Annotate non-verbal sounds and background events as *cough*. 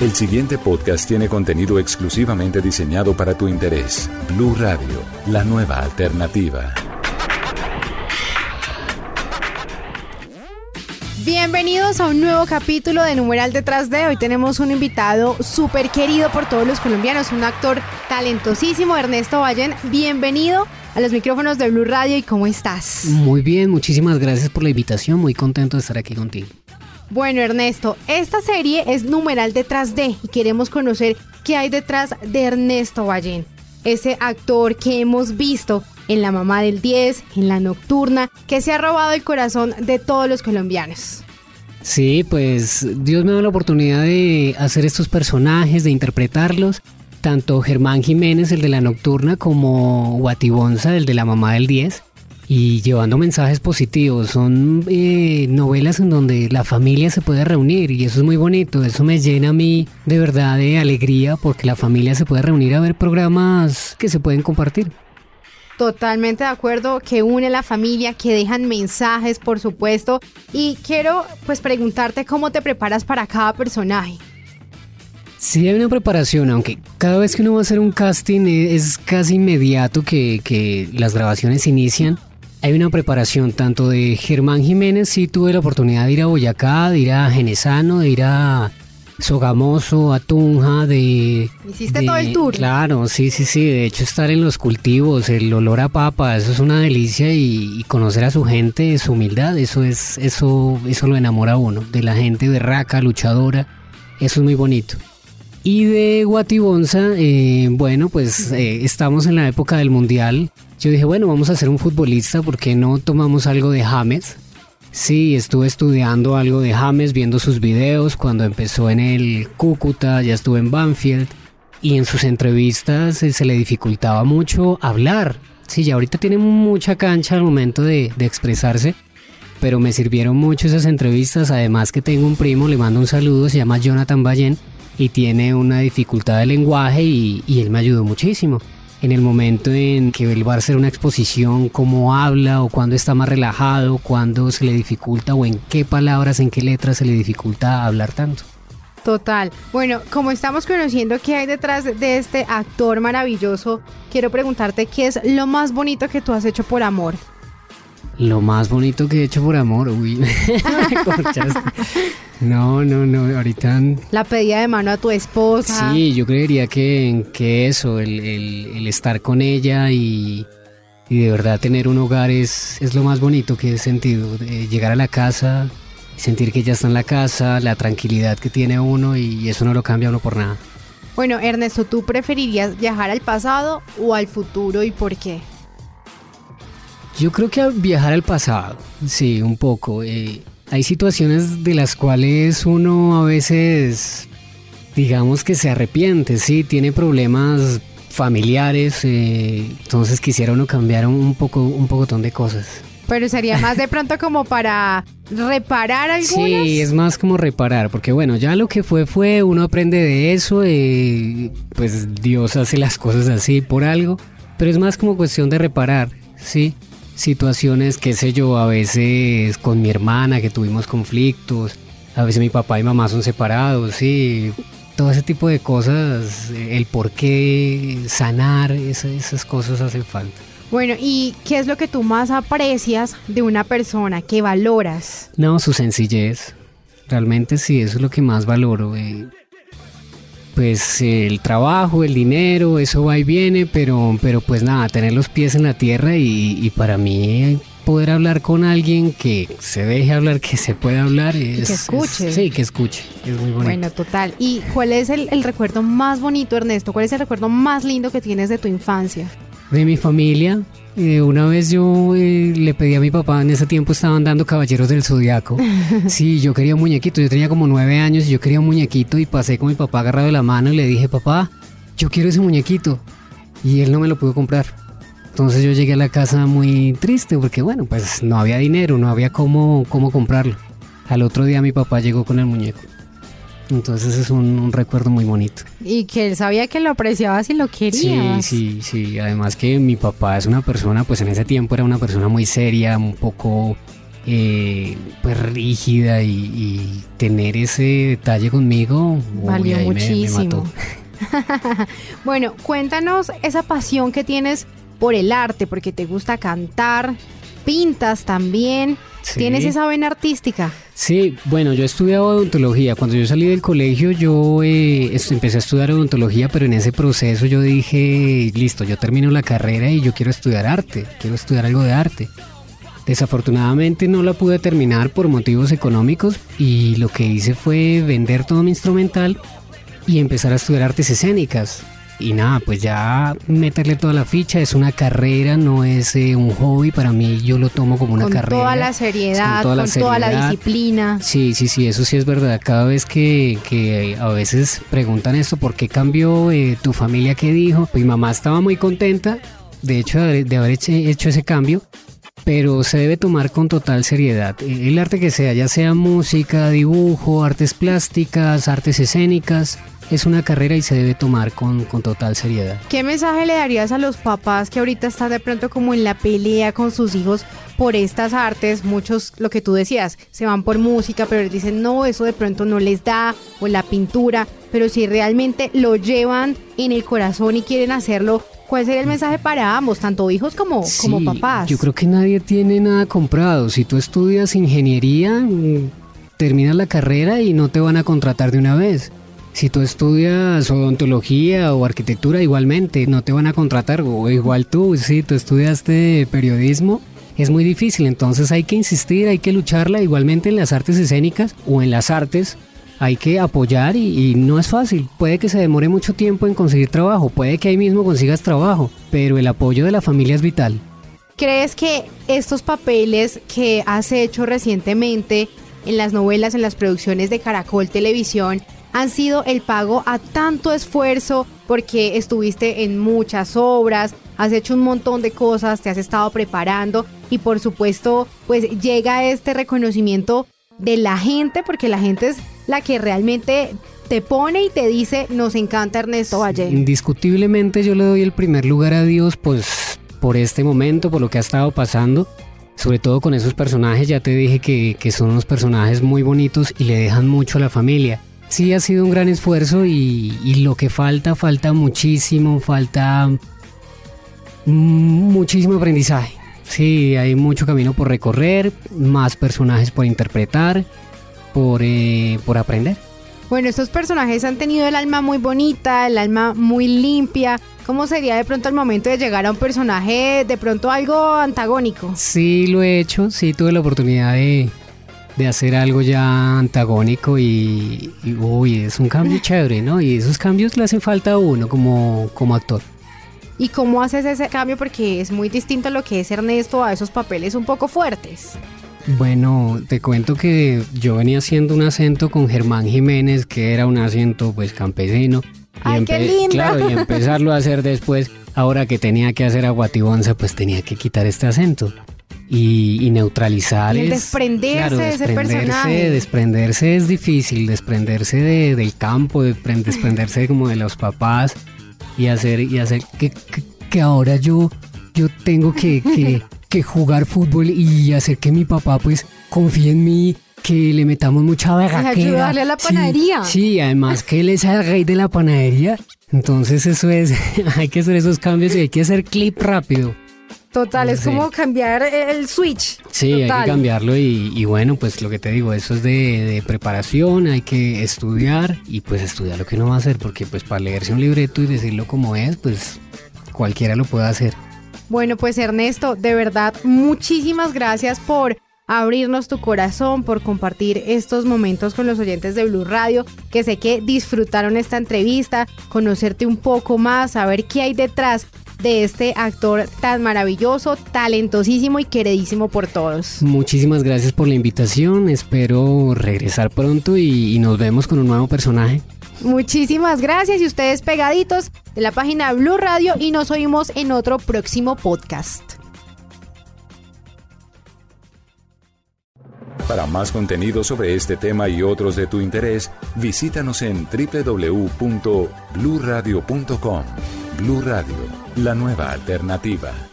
El siguiente podcast tiene contenido exclusivamente diseñado para tu interés. Blue Radio, la nueva alternativa. Bienvenidos a un nuevo capítulo de Numeral Detrás de. Hoy tenemos un invitado súper querido por todos los colombianos, un actor talentosísimo, Ernesto Vallen. Bienvenido a los micrófonos de Blue Radio y ¿cómo estás? Muy bien, muchísimas gracias por la invitación, muy contento de estar aquí contigo. Bueno, Ernesto, esta serie es Numeral Detrás de y queremos conocer qué hay detrás de Ernesto Vallen, ese actor que hemos visto en La Mamá del 10, en La Nocturna, que se ha robado el corazón de todos los colombianos. Sí, pues Dios me da la oportunidad de hacer estos personajes, de interpretarlos. Tanto Germán Jiménez, el de la Nocturna, como Guatibonza, el de la Mamá del 10 y llevando mensajes positivos. Son eh, novelas en donde la familia se puede reunir y eso es muy bonito. Eso me llena a mí de verdad de alegría porque la familia se puede reunir a ver programas que se pueden compartir. Totalmente de acuerdo, que une la familia, que dejan mensajes, por supuesto. Y quiero pues preguntarte cómo te preparas para cada personaje. Sí, hay una preparación, aunque cada vez que uno va a hacer un casting es casi inmediato que, que las grabaciones inician hay una preparación tanto de Germán Jiménez, sí tuve la oportunidad de ir a Boyacá, de ir a Genesano, de ir a Sogamoso, a Tunja, de... Hiciste todo el tour. Claro, sí, sí, sí, de hecho estar en los cultivos, el olor a papa, eso es una delicia y, conocer a su gente, su humildad, eso es, eso, eso lo enamora a uno, de la gente berraca, luchadora, eso es muy bonito. Y de Guatibonza, eh, bueno, pues eh, estamos en la época del Mundial, yo dije, bueno, vamos a ser un futbolista, ¿por qué no tomamos algo de James? Sí, estuve estudiando algo de James, viendo sus videos cuando empezó en el Cúcuta, ya estuve en Banfield y en sus entrevistas eh, se le dificultaba mucho hablar. Sí, ya ahorita tiene mucha cancha al momento de, expresarse, pero me sirvieron mucho esas entrevistas. Además que tengo un primo, le mando un saludo, se llama Jonathan Ballen y tiene una dificultad de lenguaje y él me ayudó muchísimo en el momento en que él va a hacer una exposición, cómo habla o cuándo está más relajado, cuándo se le dificulta o en qué palabras, en qué letras se le dificulta hablar tanto. Total. Bueno, como estamos conociendo qué hay detrás de este actor maravilloso, quiero preguntarte qué es lo más bonito que tú has hecho por amor. Lo más bonito que he hecho por amor, uy, *laughs* No, no, no, ahorita... La pedida de mano a tu esposa. Sí, yo creería que, que eso, el, estar con ella y, de verdad tener un hogar es, es lo más bonito que he sentido. llegar a la casa, sentir que ella está en la casa, la tranquilidad que tiene uno y eso no lo cambia uno por nada. Bueno, Ernesto, ¿tú preferirías viajar al pasado o al futuro y por qué? Yo creo que viajar al pasado, sí, un poco. Eh, hay situaciones de las cuales uno a veces, digamos que se arrepiente, sí, tiene problemas familiares, eh, entonces quisiera uno cambiar un poco, un pocotón de cosas. Pero sería más de pronto como para reparar algunas. Sí, es más como reparar, porque bueno, ya lo que fue fue, uno aprende de eso, y pues Dios hace las cosas así por algo, pero es más como cuestión de reparar, sí situaciones, qué sé yo, a veces con mi hermana que tuvimos conflictos, a veces mi papá y mamá son separados, sí, todo ese tipo de cosas, el por qué sanar, esas, esas cosas hacen falta. Bueno, ¿y qué es lo que tú más aprecias de una persona, que valoras? No, su sencillez. Realmente sí, eso es lo que más valoro. Eh, pues el trabajo, el dinero, eso va y viene, pero, pero pues nada, tener los pies en la tierra y, para mí poder hablar con alguien que se deje hablar, que se pueda hablar. Es, que escuche. sí, que escuche. Es muy bonito. Bueno, total. ¿Y cuál es el, el recuerdo más bonito, Ernesto? ¿Cuál es el recuerdo más lindo que tienes de tu infancia? De mi familia, eh, una vez yo eh, le pedí a mi papá, en ese tiempo estaban dando Caballeros del Zodiaco. *laughs* Sí, yo quería un muñequito, yo tenía como nueve años y yo quería un muñequito y pasé con mi papá agarrado de la mano y le dije, papá, yo quiero ese muñequito. Y él no me lo pudo comprar. Entonces yo llegué a la casa muy triste porque bueno, pues no había dinero, no había cómo, cómo comprarlo. Al otro día mi papá llegó con el muñeco. Entonces es un, recuerdo muy bonito. Y que él sabía que lo apreciabas y lo querías. Sí, sí, sí. Además que mi papá es una persona, pues en ese tiempo era una persona muy seria, un poco eh, pues rígida y, tener ese detalle conmigo valió muchísimo. *laughs* bueno, cuéntanos esa pasión que tienes por el arte, porque te gusta cantar, pintas también. ¿Tienes esa vena artística? Sí, bueno, yo he estudiado odontología. Cuando yo salí del colegio, yo eh, empecé a estudiar odontología, pero en ese proceso yo dije, listo, yo termino la carrera y yo quiero estudiar arte, quiero estudiar algo de arte. Desafortunadamente no la pude terminar por motivos económicos y lo que hice fue vender todo mi instrumental y empezar a estudiar artes escénicas. Y nada, pues ya meterle toda la ficha, es una carrera, no es eh, un hobby, para mí yo lo tomo como una carrera. Con toda la seriedad, con, toda, la disciplina. Sí, sí, sí, eso sí es verdad. Cada vez que, que a veces preguntan esto, ¿por qué cambió eh, tu familia? ¿Qué dijo? Pues mi mamá estaba muy contenta, de hecho, de haber hecho ese cambio, pero se debe tomar con total seriedad. El arte que sea, ya sea música, dibujo, artes plásticas, artes escénicas, es una carrera y se debe tomar con, con, total seriedad. ¿Qué mensaje le darías a los papás que ahorita están de pronto como en la pelea con sus hijos por estas artes? Muchos, lo que tú decías, se van por música, pero les dicen, no, eso de pronto no les da, o la pintura, pero si realmente lo llevan en el corazón y quieren hacerlo, ¿Cuál sería el mensaje para ambos, tanto hijos como, como papás? Yo creo que nadie tiene nada comprado. Si tú estudias ingeniería, mm, terminas la carrera y no te van a contratar de una vez. Si tú estudias odontología o arquitectura, igualmente, no te van a contratar. O igual tú, si tú estudiaste periodismo, es muy difícil. Entonces hay que insistir, hay que lucharla igualmente en las artes escénicas o en las artes hay que apoyar y, no es fácil. Puede que se demore mucho tiempo en conseguir trabajo, puede que ahí mismo consigas trabajo, pero el apoyo de la familia es vital. ¿Crees que estos papeles que has hecho recientemente en las novelas, en las producciones de Caracol Televisión, han sido el pago a tanto esfuerzo porque estuviste en muchas obras, has hecho un montón de cosas, te has estado preparando y por supuesto pues llega este reconocimiento de la gente porque la gente es la que realmente te pone y te dice, nos encanta Ernesto Valle. Indiscutiblemente yo le doy el primer lugar a Dios, pues por este momento, por lo que ha estado pasando, sobre todo con esos personajes, ya te dije que, son unos personajes muy bonitos y le dejan mucho a la familia. Sí ha sido un gran esfuerzo y, y lo que falta, falta muchísimo, falta muchísimo aprendizaje. Sí, hay mucho camino por recorrer, más personajes por interpretar por, eh, por aprender. Bueno, estos personajes han tenido el alma muy bonita, el alma muy limpia. ¿Cómo sería de pronto el momento de llegar a un personaje de pronto algo antagónico? Sí, lo he hecho, sí tuve la oportunidad de, hacer algo ya antagónico y, uy, es un cambio *laughs* chévere, ¿no? Y esos cambios le hacen falta a uno como, como actor. ¿Y cómo haces ese cambio? Porque es muy distinto a lo que es Ernesto a esos papeles un poco fuertes. Bueno, te cuento que yo venía haciendo un acento con Germán Jiménez, que era un acento pues campesino. ¡Ay, qué lindo! Claro, y empezarlo a hacer después, ahora que tenía que hacer aguatibonza, pues tenía que quitar este acento. Y, neutralizar y desprenderse de ese personaje. Desprenderse es difícil, desprenderse del campo, desprenderse como de los papás y hacer, y hacer que, que, ahora yo, yo tengo que que jugar fútbol y hacer que mi papá pues confíe en mí, que le metamos mucha verga. Y ayudarle a la panadería. Sí, además que él es el rey de la panadería. Entonces eso es, *laughs* hay que hacer esos cambios y hay que hacer clip rápido. Total, es como cambiar el switch. Sí, hay que cambiarlo y, bueno, pues lo que te digo, eso es de, de, preparación, hay que estudiar y pues estudiar lo que uno va a hacer, porque pues para leerse un libreto y decirlo como es, pues cualquiera lo puede hacer. Bueno, pues Ernesto, de verdad, muchísimas gracias por abrirnos tu corazón, por compartir estos momentos con los oyentes de Blue Radio, que sé que disfrutaron esta entrevista, conocerte un poco más, saber qué hay detrás de este actor tan maravilloso, talentosísimo y queridísimo por todos. Muchísimas gracias por la invitación, espero regresar pronto y, nos vemos con un nuevo personaje. Muchísimas gracias y ustedes pegaditos de la página Blue Radio y nos oímos en otro próximo podcast. Para más contenido sobre este tema y otros de tu interés, visítanos en www.bluradio.com. Blue Radio, la nueva alternativa.